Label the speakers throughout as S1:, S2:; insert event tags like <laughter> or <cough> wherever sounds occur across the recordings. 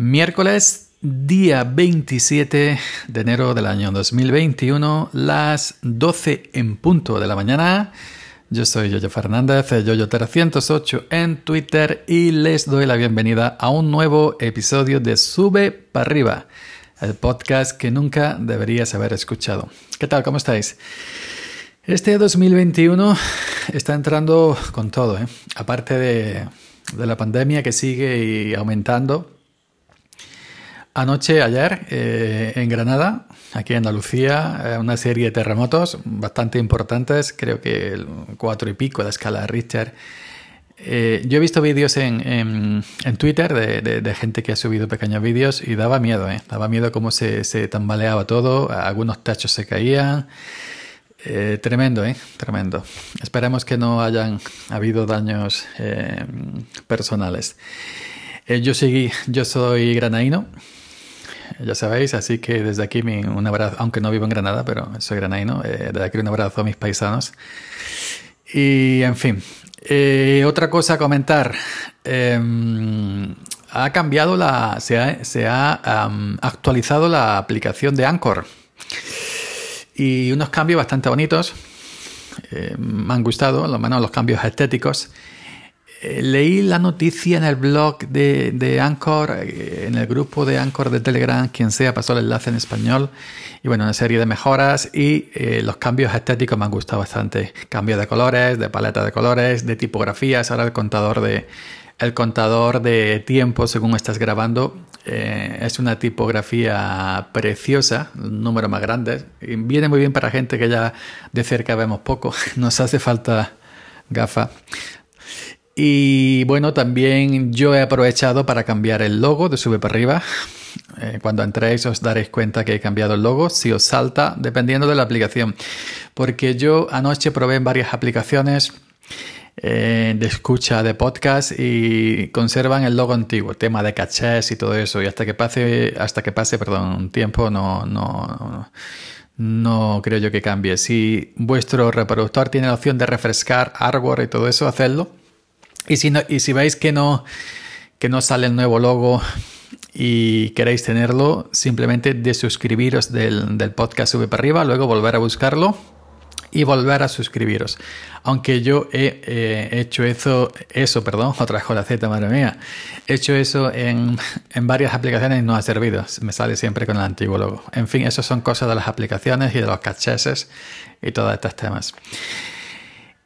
S1: Miércoles, día 27 de enero del año 2021, las 12 en punto de la mañana. Yo soy Yoyo Fernández, Yoyo308 en Twitter y les doy la bienvenida a un nuevo episodio de Sube para arriba, el podcast que nunca deberías haber escuchado. ¿Qué tal? ¿Cómo estáis? Este 2021 está entrando con todo, ¿eh? aparte de, de la pandemia que sigue aumentando Anoche, ayer, eh, en Granada, aquí en Andalucía, eh, una serie de terremotos bastante importantes, creo que cuatro y pico de escala Richter. Eh, yo he visto vídeos en, en, Twitter de, gente que ha subido pequeños vídeos y daba miedo, ¿eh? daba miedo cómo se, se tambaleaba todo, algunos techos se caían. tremendo, ¿eh? Tremendo. Esperemos que no hayan habido daños personales. yo, seguí, yo soy granaíno, ya sabéis, así que desde aquí un abrazo, aunque no vivo en Granada, pero soy granaino, eh, desde aquí un abrazo a mis paisanos. Y en fin, eh, otra cosa a comentar. Em, ha cambiado la. Se ha, actualizado la aplicación de Anchor. Y unos cambios bastante bonitos. Eh, me han gustado, lo menos los cambios estéticos. Eh, leí la noticia en el blog de, de, Anchor, eh, en el grupo de Anchor de Telegram, quien sea, pasó el enlace en español. Y bueno, una serie de mejoras y eh, los cambios estéticos me han gustado bastante. Cambio de colores, de paleta de colores, de tipografías. Ahora el contador de, el contador de tiempo, según estás grabando, es una tipografía preciosa, un número más grande. Y viene muy bien para gente que ya de cerca vemos poco. <laughs> Nos hace falta gafa. Y bueno, también yo he aprovechado para cambiar el logo de Sube para arriba. Eh, cuando entréis os daréis cuenta que he cambiado el logo, si os salta, dependiendo de la aplicación. Porque yo anoche probé en varias aplicaciones eh, de escucha de podcast y conservan el logo antiguo, tema de cachés y todo eso. Y hasta que pase, hasta que pase, perdón, un tiempo, no, no, no creo yo que cambie. Si vuestro reproductor tiene la opción de refrescar hardware y todo eso, hacedlo y si, no, y si veis que no, que no sale el nuevo logo y queréis tenerlo, simplemente desuscribiros del, del podcast Sube para arriba, luego volver a buscarlo y volver a suscribiros. Aunque yo he eh, hecho eso, eso, perdón, <laughs> otra con madre mía. He hecho eso en, en, varias aplicaciones y no ha servido. Me sale siempre con el antiguo logo. En fin, eso son cosas de las aplicaciones y de los cacheses y todos estos temas.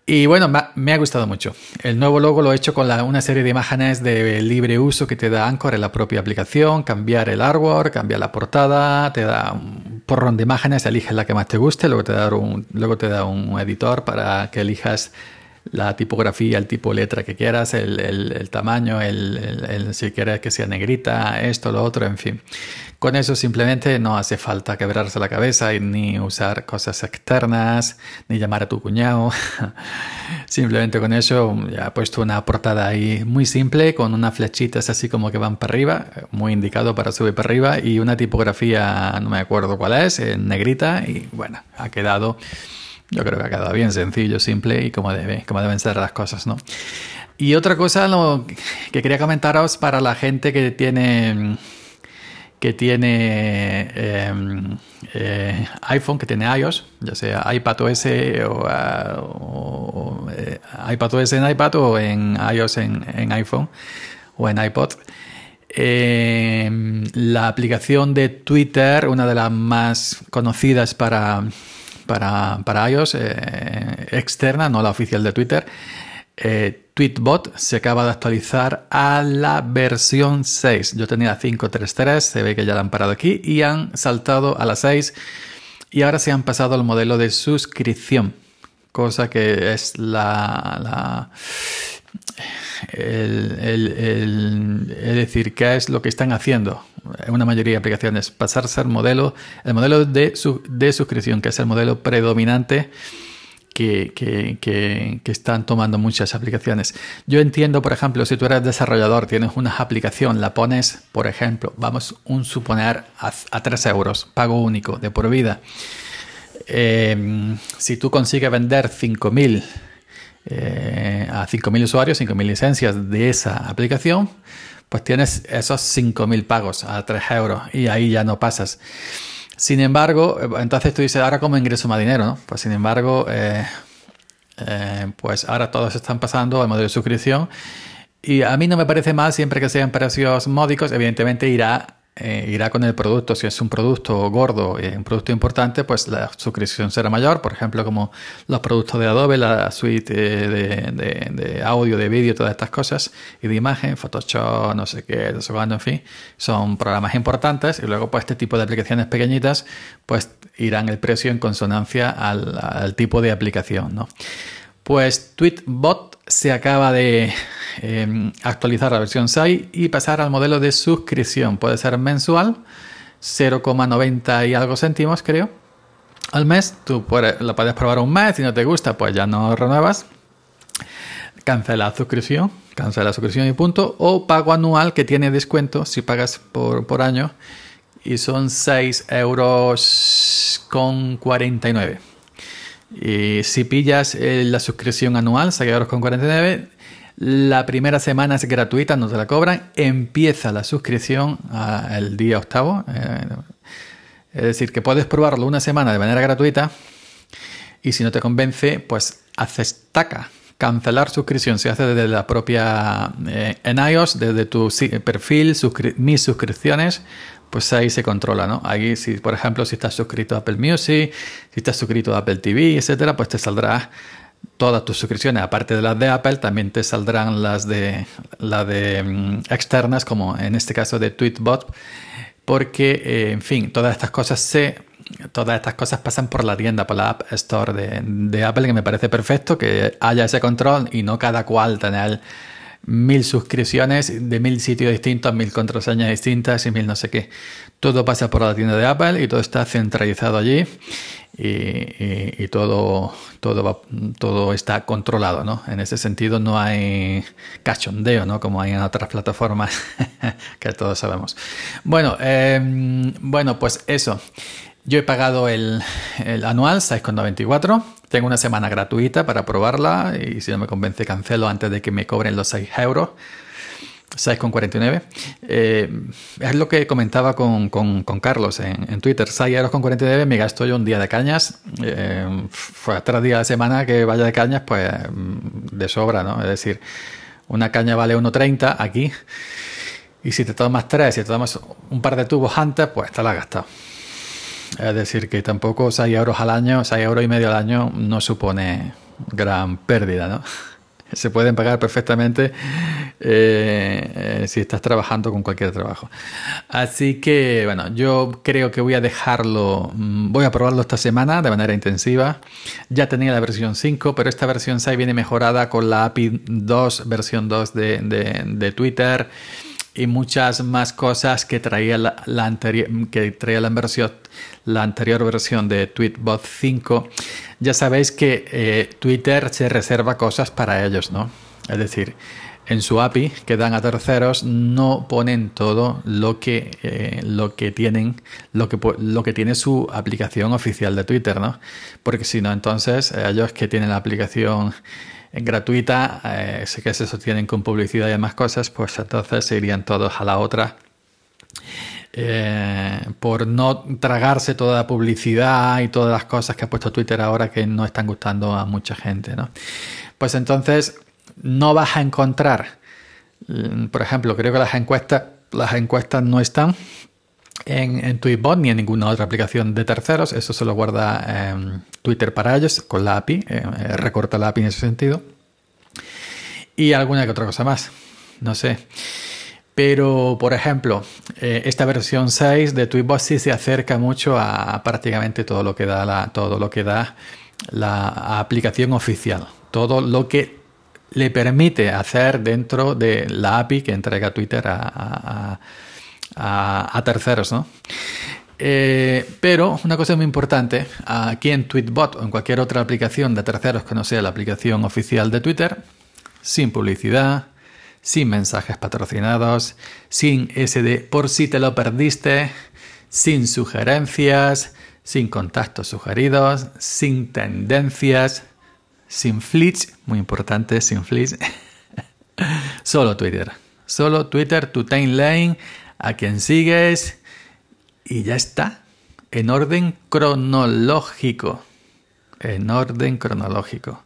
S1: Y bueno, me ha gustado mucho. El nuevo logo lo he hecho con una serie de imágenes de libre uso que te da Anchor en la propia aplicación, cambiar el artwork, cambiar la portada, te da un porrón de imágenes, eliges la que más te guste, luego te da un, luego te da un editor para que elijas la tipografía, el tipo de letra que quieras, el, el, tamaño, el, si quieres que sea negrita, esto, lo otro, en fin. Con eso simplemente no hace falta quebrarse la cabeza y ni usar cosas externas, ni llamar a tu cuñado. <laughs> simplemente con eso ya he puesto una portada ahí muy simple, con unas flechitas así como que van para arriba, muy indicado para subir para arriba, y una tipografía, no me acuerdo cuál es, en negrita, y bueno, ha quedado yo creo que ha quedado bien sencillo, simple y como, debe, como deben ser las cosas, ¿no? Y otra cosa que quería comentaros para la gente que tiene que tiene em, eh, iPhone, que tiene iOS, ya sea iPadOS o, o eh, iPadOS en iPad o en iOS en, en iPhone o en iPod. Em, la aplicación de Twitter, una de las más conocidas para para, para iOS eh, externa, no la oficial de Twitter. Eh, Tweetbot se acaba de actualizar a la versión 6. Yo tenía 5.3.3, se ve que ya la han parado aquí y han saltado a la 6 y ahora se han pasado al modelo de suscripción, cosa que es la, la el, es decir, qué es lo que están haciendo en una mayoría de aplicaciones, pasarse al modelo, el modelo de, de suscripción, que es el modelo predominante que, que, que, que, están tomando muchas aplicaciones. Yo entiendo, por ejemplo, si tú eres desarrollador, tienes una aplicación, la pones, por ejemplo, vamos un suponer a, a 3 euros, pago único, de por vida. Eh, si tú consigues vender 5.000 eh, a 5.000 usuarios, 5.000 licencias de esa aplicación, pues tienes esos 5.000 pagos a 3 euros y ahí ya no pasas. Sin embargo, eh, entonces tú dices, ahora cómo ingreso más dinero, ¿no? Pues sin embargo, eh, eh, pues ahora todos están pasando al modelo de suscripción y a mí no me parece mal siempre que sean precios módicos, evidentemente irá eh, irá con el producto. Si es un producto gordo, y un producto importante, pues la suscripción será mayor. Por ejemplo, como los productos de Adobe, la suite de, audio, de vídeo, todas estas cosas, y de imagen, Photoshop, no sé qué, no sé cuándo, en fin, son programas importantes. Y luego, pues este tipo de aplicaciones pequeñitas, pues irán el precio en consonancia al tipo de aplicación, ¿no? Pues Tweetbot se acaba de em, actualizar la versión 6 y pasar al modelo de suscripción. Puede ser mensual, 0,90 y algo céntimos creo. Al mes, tú puedes, lo puedes probar un mes, si no te gusta, pues ya no renuevas. Cancela la suscripción, cancela la suscripción y punto. O pago anual que tiene descuento si pagas por, por año y son 6 euros con 49. Y si pillas eh, la suscripción anual, 6,49 la primera semana es gratuita, no te la cobran. Empieza la suscripción el día octavo. Eh, es decir, que puedes probarlo una semana de manera gratuita y si no te convence, pues haces taca. Cancelar suscripción se hace desde la propia eh, en iOS, desde tu perfil, mis suscripciones, pues ahí se controla, ¿no? Ahí, si, por ejemplo, si estás suscrito a Apple Music, si estás suscrito a Apple TV, etcétera, pues te saldrá todas tus suscripciones, aparte de las de Apple, también te saldrán las de, las de mm, externas, como en este caso de Tweetbot, porque, eh, en fin, todas estas cosas se todas estas cosas pasan por la tienda, por la App Store de, Apple, que me parece perfecto que haya ese control y no cada cual tener mil suscripciones de mil sitios distintos, mil contraseñas distintas y mil no sé qué. Todo pasa por la tienda de Apple y todo está centralizado allí y, todo, todo, todo está controlado, ¿no? En ese sentido no hay cachondeo, ¿no? Como hay en otras plataformas <laughs> que todos sabemos. Bueno, em, bueno, pues eso. Yo he pagado el, el anual 6,94. Tengo una semana gratuita para probarla y si no me convence cancelo antes de que me cobren los 6 euros. 6,49. Eh, es lo que comentaba con, Carlos en, Twitter. 6 euros con 49 me gasto yo un día de cañas. Eh, fue tres días de semana que vaya de cañas, pues mm, de sobra, ¿no? Es decir, una caña vale 1,30 aquí. Y si te tomas tres, si te tomas un par de tubos antes, pues te la has gastado. Es decir, que tampoco 6 euros al año, 6 euros y medio al año no supone gran pérdida, ¿no? <laughs> Se pueden pagar perfectamente eh, eh, si estás trabajando con cualquier trabajo. Así que, bueno, yo creo que voy a dejarlo, mm, voy a probarlo esta semana de manera intensiva. Ya tenía la versión 5, pero esta versión 6 viene mejorada con la API 2, versión 2 de, de Twitter y muchas más cosas que traía la, anterior que traía la versión la anterior versión de Tweetbot 5 ya sabéis que eh, Twitter se reserva cosas para ellos no es decir en su API que dan a terceros no ponen todo lo que eh, lo que tienen lo que lo que tiene su aplicación oficial de Twitter no porque si no entonces ellos que tienen la aplicación gratuita, eh, sé que se sostienen con publicidad y demás cosas, pues entonces se irían todos a la otra. Eh, por no tragarse toda la publicidad y todas las cosas que ha puesto Twitter ahora que no están gustando a mucha gente, ¿no? Pues entonces no vas a encontrar, mm, por ejemplo, creo que las encuestas, las encuestas no están en, en ni en ninguna otra aplicación de terceros, eso se lo guarda em, Twitter para ellos con la API, eh, recorta la API en ese sentido. Y alguna que otra cosa más, no sé. Pero, por ejemplo, eh, esta versión 6 de Tweetbot sí se acerca mucho a, prácticamente todo lo que da la, todo lo que da la aplicación oficial. Todo lo que le permite hacer dentro de la API que entrega Twitter a, terceros, ¿no? Eh, pero una cosa muy importante, aquí en Tweetbot o en cualquier otra aplicación de terceros que no sea la aplicación oficial de Twitter, sin publicidad, sin mensajes patrocinados, sin SD por si te lo perdiste, sin sugerencias, sin contactos sugeridos, sin tendencias, sin flits, muy importante, sin flits, <laughs> solo Twitter. Solo Twitter, tu timeline, a quien sigues y ya está. En orden cronológico. En orden cronológico.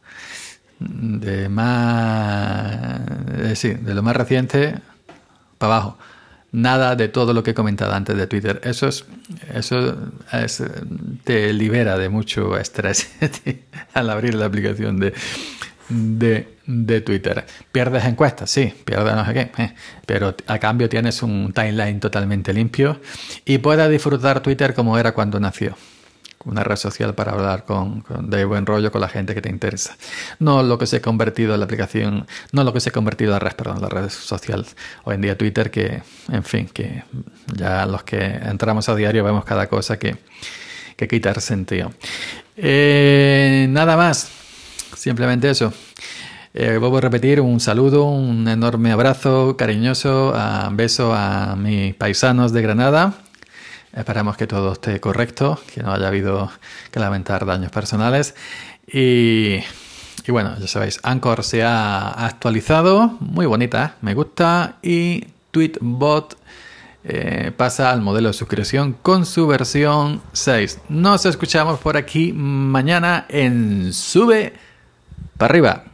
S1: De más. Eh, sí, de lo más reciente para abajo. Nada de todo lo que he comentado antes de Twitter. Eso es, eso te libera de mucho estrés <laughs> al abrir la aplicación de, de, Twitter. Pierdes encuestas, sí, pierdes no sé qué, eh, pero a cambio tienes un timeline totalmente limpio y puedes disfrutar Twitter como era cuando nació. Una red social para hablar con, de buen rollo con la gente que te interesa. No lo que se ha convertido en la aplicación, no lo que se ha convertido la red, perdón, la red social hoy en día Twitter, que, en fin, que ya los que entramos a diario vemos cada cosa que, que quitar sentido. Eh, nada más. Simplemente eso. Eh, vuelvo a repetir un saludo, un enorme abrazo cariñoso, un beso a mis paisanos de Granada. Esperamos que todo esté correcto, que no haya habido que lamentar daños personales. Y, bueno, ya sabéis, Anchor se ha actualizado, muy bonita, me gusta. Y Tweetbot eh, pasa al modelo de suscripción con su versión 6. Nos escuchamos por aquí mañana en Sube para arriba.